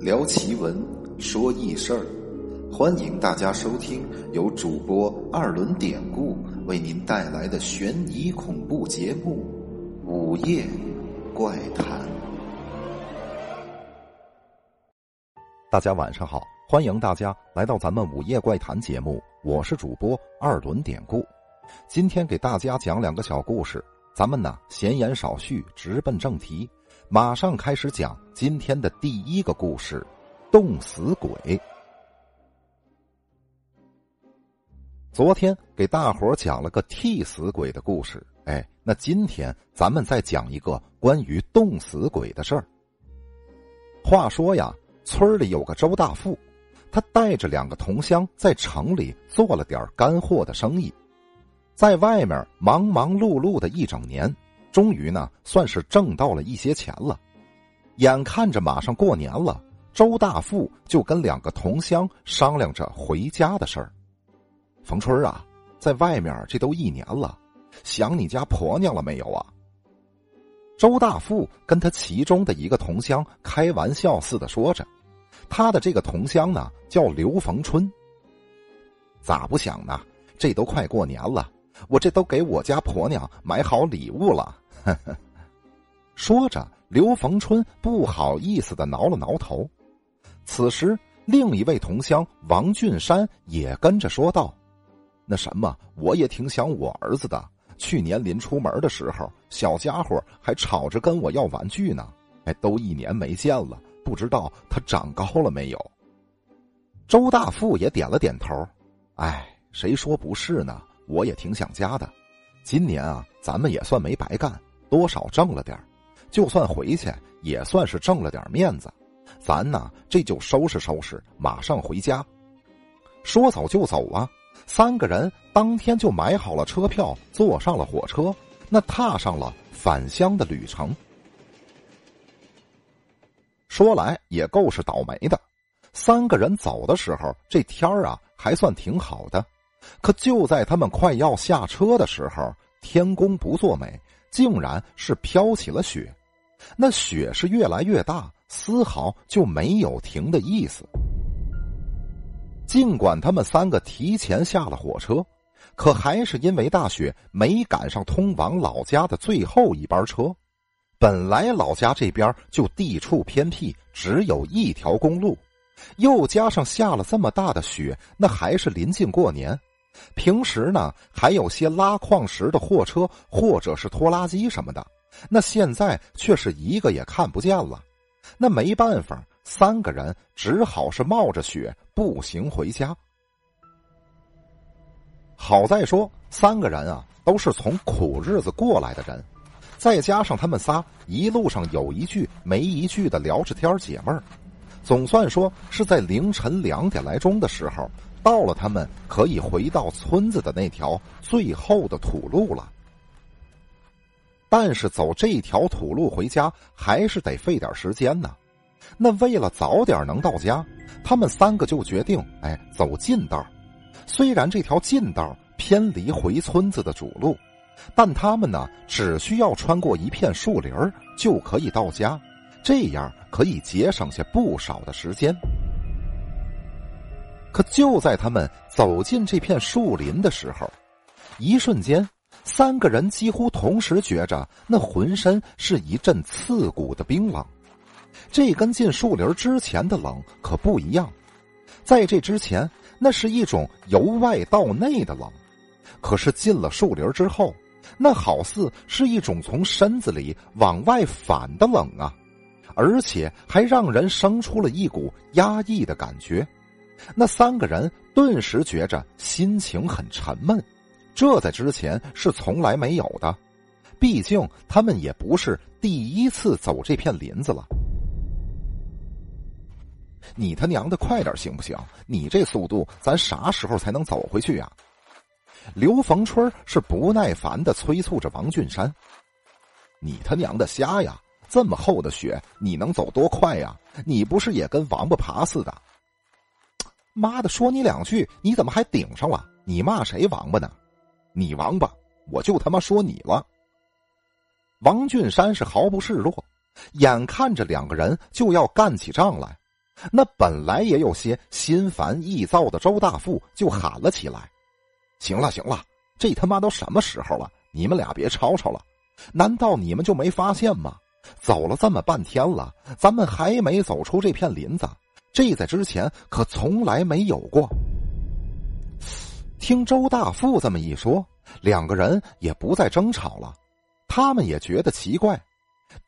聊奇闻，说异事儿，欢迎大家收听由主播二轮典故为您带来的悬疑恐怖节目《午夜怪谈》。大家晚上好，欢迎大家来到咱们《午夜怪谈》节目，我是主播二轮典故。今天给大家讲两个小故事，咱们呢闲言少叙，直奔正题。马上开始讲今天的第一个故事——冻死鬼。昨天给大伙讲了个替死鬼的故事，哎，那今天咱们再讲一个关于冻死鬼的事儿。话说呀，村里有个周大富，他带着两个同乡在城里做了点干货的生意，在外面忙忙碌碌的一整年。终于呢，算是挣到了一些钱了。眼看着马上过年了，周大富就跟两个同乡商量着回家的事儿。冯春啊，在外面这都一年了，想你家婆娘了没有啊？周大富跟他其中的一个同乡开玩笑似的说着。他的这个同乡呢，叫刘逢春。咋不想呢？这都快过年了，我这都给我家婆娘买好礼物了。呵呵，说着，刘逢春不好意思的挠了挠头。此时，另一位同乡王俊山也跟着说道：“那什么，我也挺想我儿子的。去年临出门的时候，小家伙还吵着跟我要玩具呢。哎，都一年没见了，不知道他长高了没有。”周大富也点了点头：“哎，谁说不是呢？我也挺想家的。今年啊，咱们也算没白干。”多少挣了点就算回去也算是挣了点面子。咱呢，这就收拾收拾，马上回家。说走就走啊！三个人当天就买好了车票，坐上了火车，那踏上了返乡的旅程。说来也够是倒霉的，三个人走的时候，这天儿啊还算挺好的，可就在他们快要下车的时候，天公不作美。竟然是飘起了雪，那雪是越来越大，丝毫就没有停的意思。尽管他们三个提前下了火车，可还是因为大雪没赶上通往老家的最后一班车。本来老家这边就地处偏僻，只有一条公路，又加上下了这么大的雪，那还是临近过年。平时呢，还有些拉矿石的货车或者是拖拉机什么的，那现在却是一个也看不见了。那没办法，三个人只好是冒着雪步行回家。好在说，三个人啊都是从苦日子过来的人，再加上他们仨一路上有一句没一句的聊着天解闷儿，总算说是在凌晨两点来钟的时候。到了，他们可以回到村子的那条最后的土路了。但是走这条土路回家还是得费点时间呢。那为了早点能到家，他们三个就决定，哎，走近道。虽然这条近道偏离回村子的主路，但他们呢，只需要穿过一片树林就可以到家，这样可以节省下不少的时间。可就在他们走进这片树林的时候，一瞬间，三个人几乎同时觉着那浑身是一阵刺骨的冰冷。这跟进树林之前的冷可不一样，在这之前，那是一种由外到内的冷；可是进了树林之后，那好似是一种从身子里往外反的冷啊，而且还让人生出了一股压抑的感觉。那三个人顿时觉着心情很沉闷，这在之前是从来没有的。毕竟他们也不是第一次走这片林子了。你他娘的快点行不行？你这速度，咱啥时候才能走回去呀？刘逢春是不耐烦的催促着王俊山：“你他娘的瞎呀！这么厚的雪，你能走多快呀？你不是也跟王八爬似的？”妈的，说你两句，你怎么还顶上了？你骂谁王八呢？你王八，我就他妈说你了。王俊山是毫不示弱，眼看着两个人就要干起仗来，那本来也有些心烦意躁的周大富就喊了起来：“行了行了，这他妈都什么时候了？你们俩别吵吵了。难道你们就没发现吗？走了这么半天了，咱们还没走出这片林子，这在之前可从来没有过。”听周大富这么一说，两个人也不再争吵了。他们也觉得奇怪，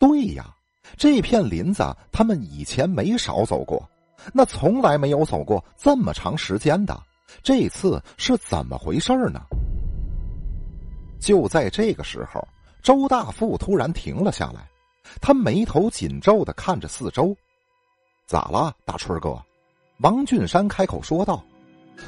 对呀，这片林子他们以前没少走过，那从来没有走过这么长时间的，这次是怎么回事呢？就在这个时候，周大富突然停了下来，他眉头紧皱的看着四周，咋了，大春哥？王俊山开口说道。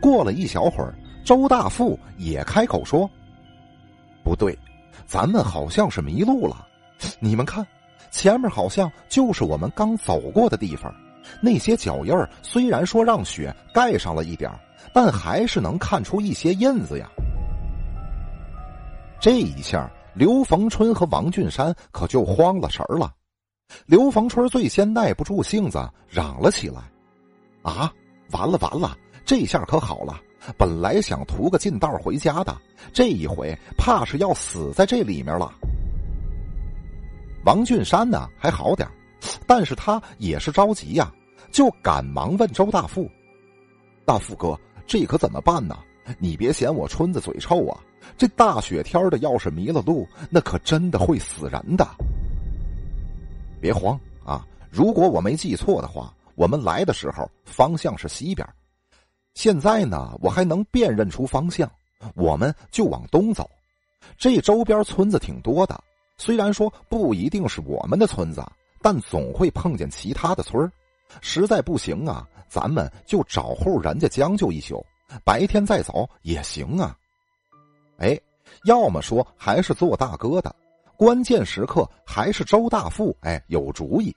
过了一小会儿。周大富也开口说：“不对，咱们好像是迷路了。你们看，前面好像就是我们刚走过的地方。那些脚印儿虽然说让雪盖上了一点但还是能看出一些印子呀。”这一下，刘逢春和王俊山可就慌了神儿了。刘逢春最先耐不住性子，嚷了起来：“啊，完了完了！这下可好了。”本来想图个近道回家的，这一回怕是要死在这里面了。王俊山呢还好点但是他也是着急呀，就赶忙问周大富：“大富哥，这可怎么办呢？你别嫌我村子嘴臭啊！这大雪天的，要是迷了路，那可真的会死人的。别慌啊！如果我没记错的话，我们来的时候方向是西边。”现在呢，我还能辨认出方向，我们就往东走。这周边村子挺多的，虽然说不一定是我们的村子，但总会碰见其他的村实在不行啊，咱们就找户人家将就一宿，白天再走也行啊。哎，要么说还是做大哥的，关键时刻还是周大富哎有主意。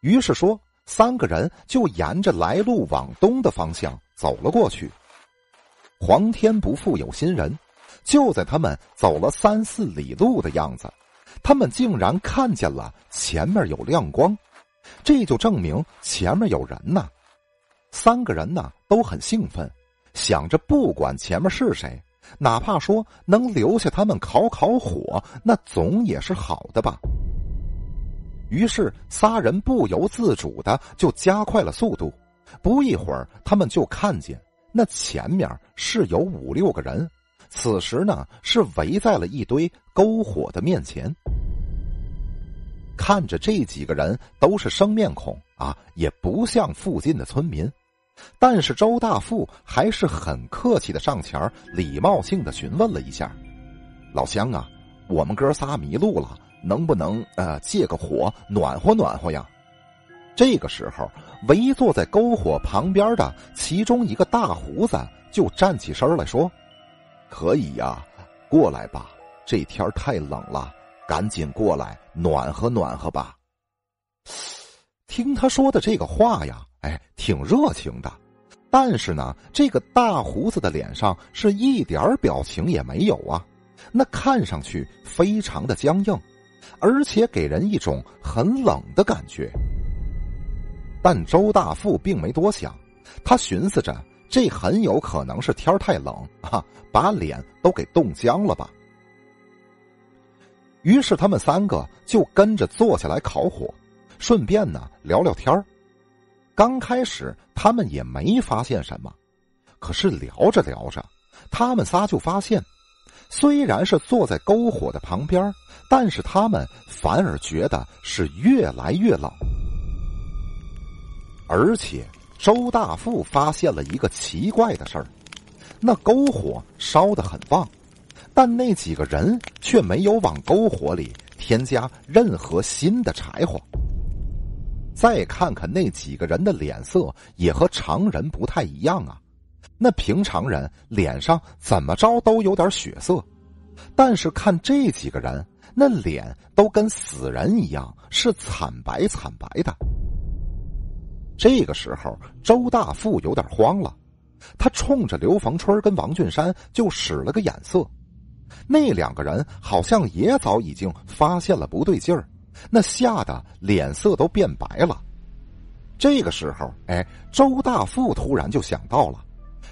于是说。三个人就沿着来路往东的方向走了过去。皇天不负有心人，就在他们走了三四里路的样子，他们竟然看见了前面有亮光，这就证明前面有人呐。三个人呢都很兴奋，想着不管前面是谁，哪怕说能留下他们烤烤火，那总也是好的吧。于是，仨人不由自主的就加快了速度。不一会儿，他们就看见那前面是有五六个人，此时呢是围在了一堆篝火的面前。看着这几个人都是生面孔啊，也不像附近的村民，但是周大富还是很客气的上前礼貌性的询问了一下：“老乡啊，我们哥仨迷路了。”能不能呃借个火暖和暖和呀？这个时候，围坐在篝火旁边的其中一个大胡子就站起身来说：“可以呀，过来吧，这天太冷了，赶紧过来暖和暖和吧。”听他说的这个话呀，哎，挺热情的，但是呢，这个大胡子的脸上是一点表情也没有啊，那看上去非常的僵硬。而且给人一种很冷的感觉，但周大富并没多想，他寻思着这很有可能是天太冷啊，把脸都给冻僵了吧。于是他们三个就跟着坐下来烤火，顺便呢聊聊天刚开始他们也没发现什么，可是聊着聊着，他们仨就发现。虽然是坐在篝火的旁边，但是他们反而觉得是越来越冷。而且周大富发现了一个奇怪的事儿：那篝火烧得很旺，但那几个人却没有往篝火里添加任何新的柴火。再看看那几个人的脸色，也和常人不太一样啊。那平常人脸上怎么着都有点血色，但是看这几个人，那脸都跟死人一样，是惨白惨白的。这个时候，周大富有点慌了，他冲着刘逢春跟王俊山就使了个眼色，那两个人好像也早已经发现了不对劲儿，那吓得脸色都变白了。这个时候，哎，周大富突然就想到了，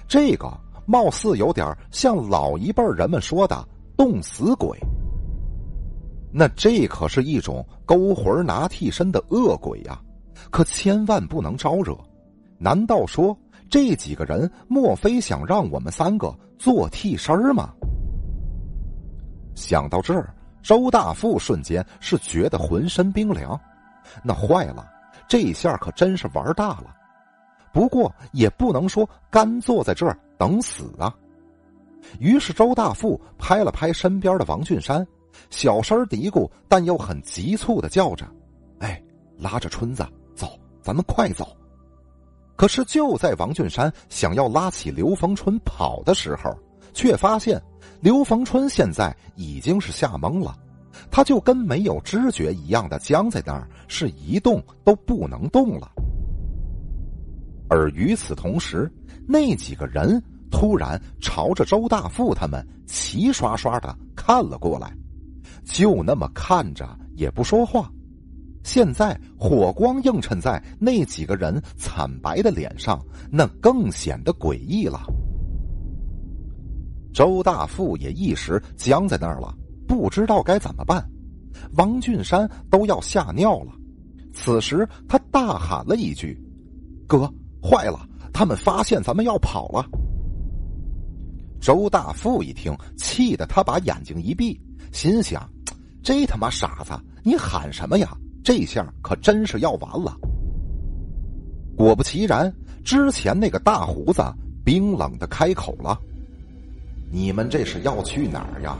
这个貌似有点像老一辈人们说的冻死鬼。那这可是一种勾魂拿替身的恶鬼呀，可千万不能招惹。难道说这几个人莫非想让我们三个做替身吗？想到这儿，周大富瞬间是觉得浑身冰凉。那坏了，这下可真是玩大了。不过也不能说干坐在这儿等死啊。于是周大富拍了拍身边的王俊山，小声嘀咕，但又很急促的叫着：“哎，拉着春子走，咱们快走。”可是就在王俊山想要拉起刘逢春跑的时候，却发现刘逢春现在已经是吓懵了。他就跟没有知觉一样的僵在那儿，是一动都不能动了。而与此同时，那几个人突然朝着周大富他们齐刷刷的看了过来，就那么看着也不说话。现在火光映衬在那几个人惨白的脸上，那更显得诡异了。周大富也一时僵在那儿了。不知道该怎么办，王俊山都要吓尿了。此时他大喊了一句：“哥，坏了！他们发现咱们要跑了。”周大富一听，气得他把眼睛一闭，心想：“这他妈傻子，你喊什么呀？这下可真是要完了。”果不其然，之前那个大胡子冰冷的开口了：“你们这是要去哪儿呀？”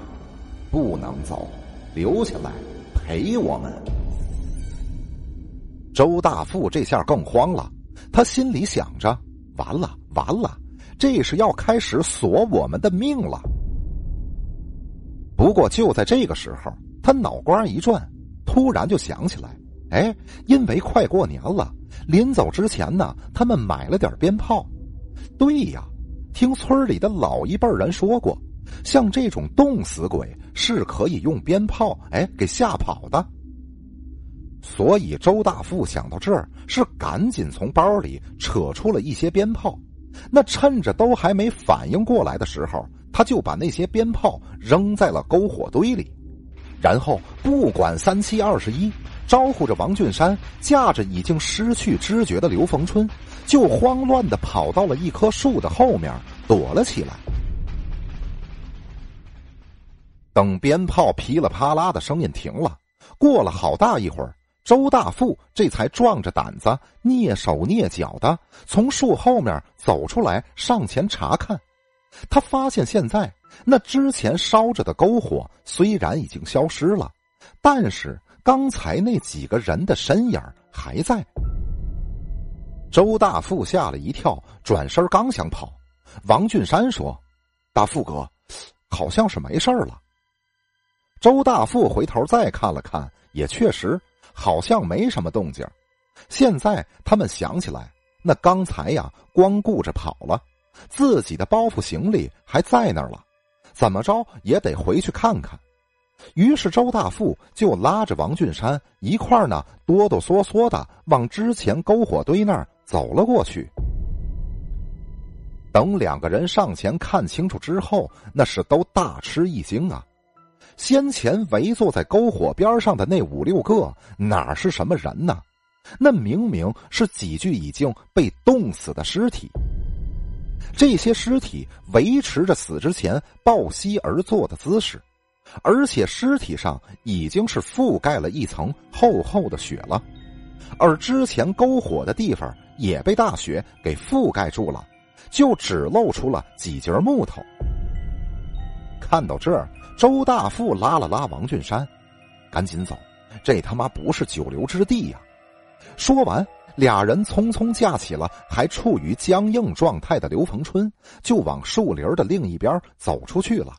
不能走，留下来陪我们。周大富这下更慌了，他心里想着：完了，完了，这是要开始索我们的命了。不过就在这个时候，他脑瓜一转，突然就想起来：哎，因为快过年了，临走之前呢，他们买了点鞭炮。对呀，听村里的老一辈人说过。像这种冻死鬼是可以用鞭炮哎给吓跑的，所以周大富想到这儿是赶紧从包里扯出了一些鞭炮，那趁着都还没反应过来的时候，他就把那些鞭炮扔在了篝火堆里，然后不管三七二十一，招呼着王俊山，架着已经失去知觉的刘逢春，就慌乱的跑到了一棵树的后面躲了起来。等鞭炮噼里啪啦的声音停了，过了好大一会儿，周大富这才壮着胆子蹑手蹑脚的从树后面走出来，上前查看。他发现现在那之前烧着的篝火虽然已经消失了，但是刚才那几个人的身影还在。周大富吓了一跳，转身刚想跑，王俊山说：“大富哥，好像是没事了。”周大富回头再看了看，也确实好像没什么动静。现在他们想起来，那刚才呀，光顾着跑了，自己的包袱行李还在那儿了，怎么着也得回去看看。于是周大富就拉着王俊山一块儿呢，哆哆嗦嗦的往之前篝火堆那儿走了过去。等两个人上前看清楚之后，那是都大吃一惊啊！先前围坐在篝火边上的那五六个哪是什么人呢？那明明是几具已经被冻死的尸体。这些尸体维持着死之前抱膝而坐的姿势，而且尸体上已经是覆盖了一层厚厚的雪了，而之前篝火的地方也被大雪给覆盖住了，就只露出了几节木头。看到这儿。周大富拉了拉王俊山，赶紧走，这他妈不是久留之地呀！说完，俩人匆匆架起了还处于僵硬状态的刘逢春，就往树林的另一边走出去了。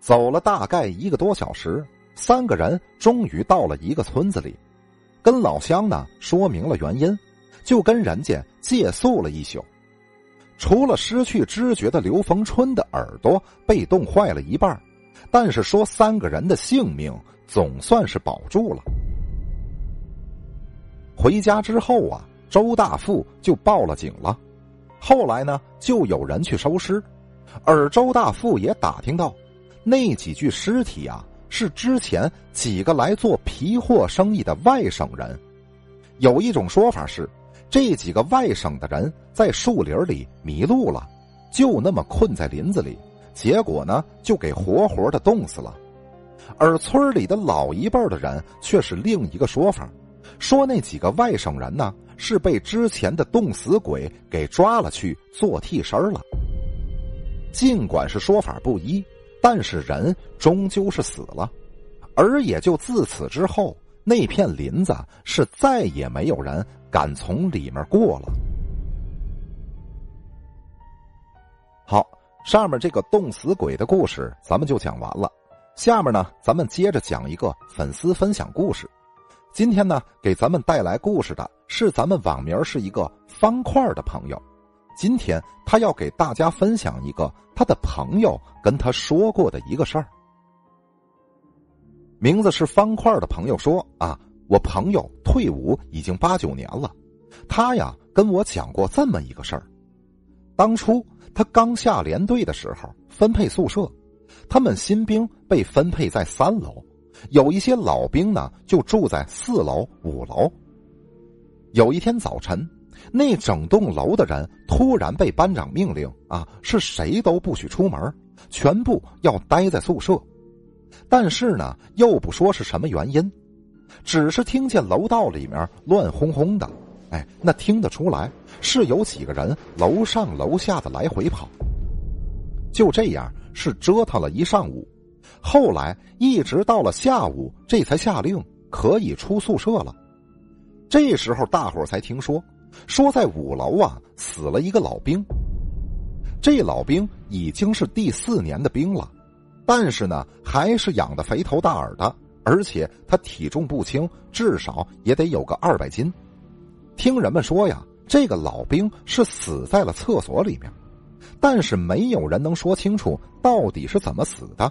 走了大概一个多小时，三个人终于到了一个村子里，跟老乡呢说明了原因，就跟人家借宿了一宿。除了失去知觉的刘逢春的耳朵被冻坏了一半，但是说三个人的性命总算是保住了。回家之后啊，周大富就报了警了。后来呢，就有人去收尸，而周大富也打听到，那几具尸体啊，是之前几个来做皮货生意的外省人。有一种说法是，这几个外省的人在树林里迷路了，就那么困在林子里，结果呢，就给活活的冻死了。而村里的老一辈的人却是另一个说法，说那几个外省人呢是被之前的冻死鬼给抓了去做替身了。尽管是说法不一，但是人终究是死了，而也就自此之后，那片林子是再也没有人敢从里面过了。好，上面这个冻死鬼的故事咱们就讲完了。下面呢，咱们接着讲一个粉丝分享故事。今天呢，给咱们带来故事的是咱们网名是一个方块的朋友。今天他要给大家分享一个他的朋友跟他说过的一个事儿。名字是方块的朋友说：“啊，我朋友退伍已经八九年了，他呀跟我讲过这么一个事儿。当初他刚下连队的时候，分配宿舍。”他们新兵被分配在三楼，有一些老兵呢就住在四楼、五楼。有一天早晨，那整栋楼的人突然被班长命令啊，是谁都不许出门，全部要待在宿舍。但是呢，又不说是什么原因，只是听见楼道里面乱哄哄的，哎，那听得出来是有几个人楼上楼下的来回跑。就这样。是折腾了一上午，后来一直到了下午，这才下令可以出宿舍了。这时候大伙才听说，说在五楼啊死了一个老兵。这老兵已经是第四年的兵了，但是呢还是养的肥头大耳的，而且他体重不轻，至少也得有个二百斤。听人们说呀，这个老兵是死在了厕所里面。但是没有人能说清楚到底是怎么死的，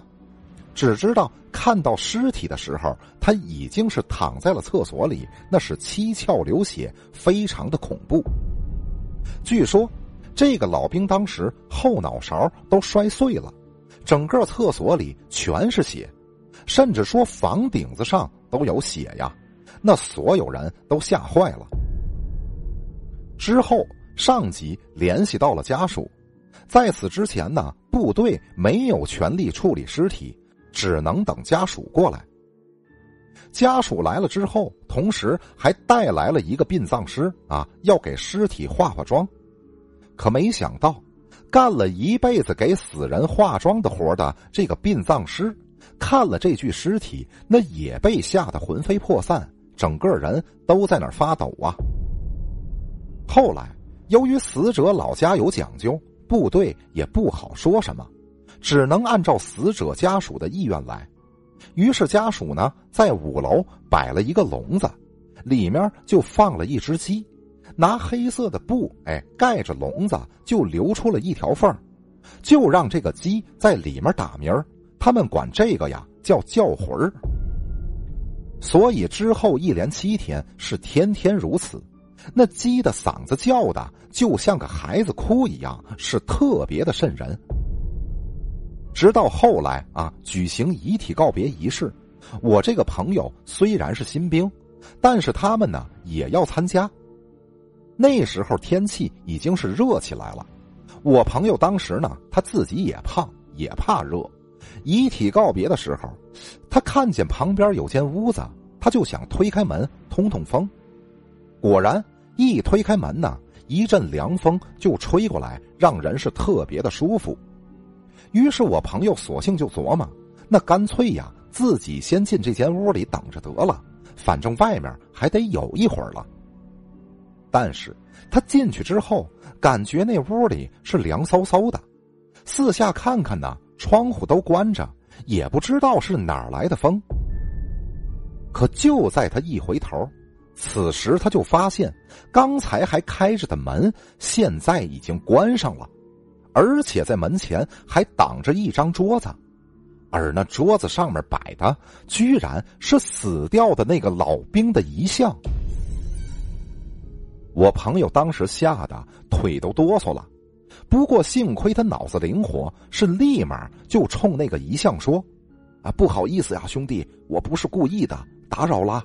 只知道看到尸体的时候，他已经是躺在了厕所里，那是七窍流血，非常的恐怖。据说，这个老兵当时后脑勺都摔碎了，整个厕所里全是血，甚至说房顶子上都有血呀，那所有人都吓坏了。之后，上级联系到了家属。在此之前呢，部队没有权利处理尸体，只能等家属过来。家属来了之后，同时还带来了一个殡葬师啊，要给尸体化化妆。可没想到，干了一辈子给死人化妆的活的这个殡葬师，看了这具尸体，那也被吓得魂飞魄散，整个人都在那发抖啊。后来，由于死者老家有讲究。部队也不好说什么，只能按照死者家属的意愿来。于是家属呢，在五楼摆了一个笼子，里面就放了一只鸡，拿黑色的布哎盖着笼子，就留出了一条缝就让这个鸡在里面打鸣他们管这个呀叫叫魂儿。所以之后一连七天是天天如此。那鸡的嗓子叫的就像个孩子哭一样，是特别的瘆人。直到后来啊，举行遗体告别仪式，我这个朋友虽然是新兵，但是他们呢也要参加。那时候天气已经是热起来了，我朋友当时呢他自己也胖，也怕热。遗体告别的时候，他看见旁边有间屋子，他就想推开门通通风。果然，一推开门呢，一阵凉风就吹过来，让人是特别的舒服。于是我朋友索性就琢磨，那干脆呀，自己先进这间屋里等着得了，反正外面还得有一会儿了。但是他进去之后，感觉那屋里是凉飕飕的，四下看看呢，窗户都关着，也不知道是哪儿来的风。可就在他一回头。此时他就发现，刚才还开着的门，现在已经关上了，而且在门前还挡着一张桌子，而那桌子上面摆的，居然是死掉的那个老兵的遗像。我朋友当时吓得腿都哆嗦了，不过幸亏他脑子灵活，是立马就冲那个遗像说：“啊，不好意思呀，兄弟，我不是故意的，打扰了。”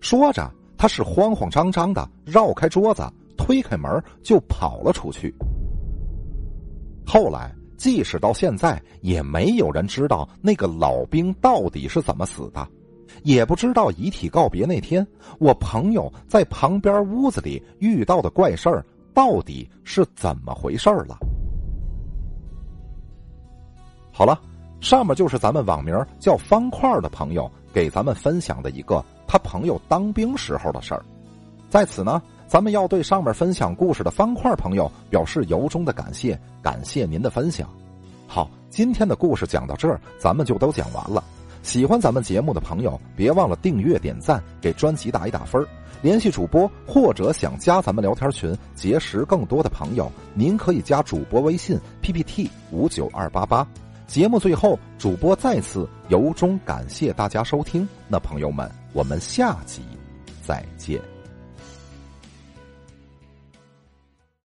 说着，他是慌慌张张的绕开桌子，推开门就跑了出去。后来，即使到现在，也没有人知道那个老兵到底是怎么死的。也不知道遗体告别那天，我朋友在旁边屋子里遇到的怪事儿到底是怎么回事了。好了，上面就是咱们网名叫方块的朋友给咱们分享的一个他朋友当兵时候的事儿。在此呢，咱们要对上面分享故事的方块朋友表示由衷的感谢，感谢您的分享。好，今天的故事讲到这儿，咱们就都讲完了。喜欢咱们节目的朋友，别忘了订阅、点赞，给专辑打一打分联系主播或者想加咱们聊天群，结识更多的朋友，您可以加主播微信 PPT 五九二八八。节目最后，主播再次由衷感谢大家收听。那朋友们，我们下集再见。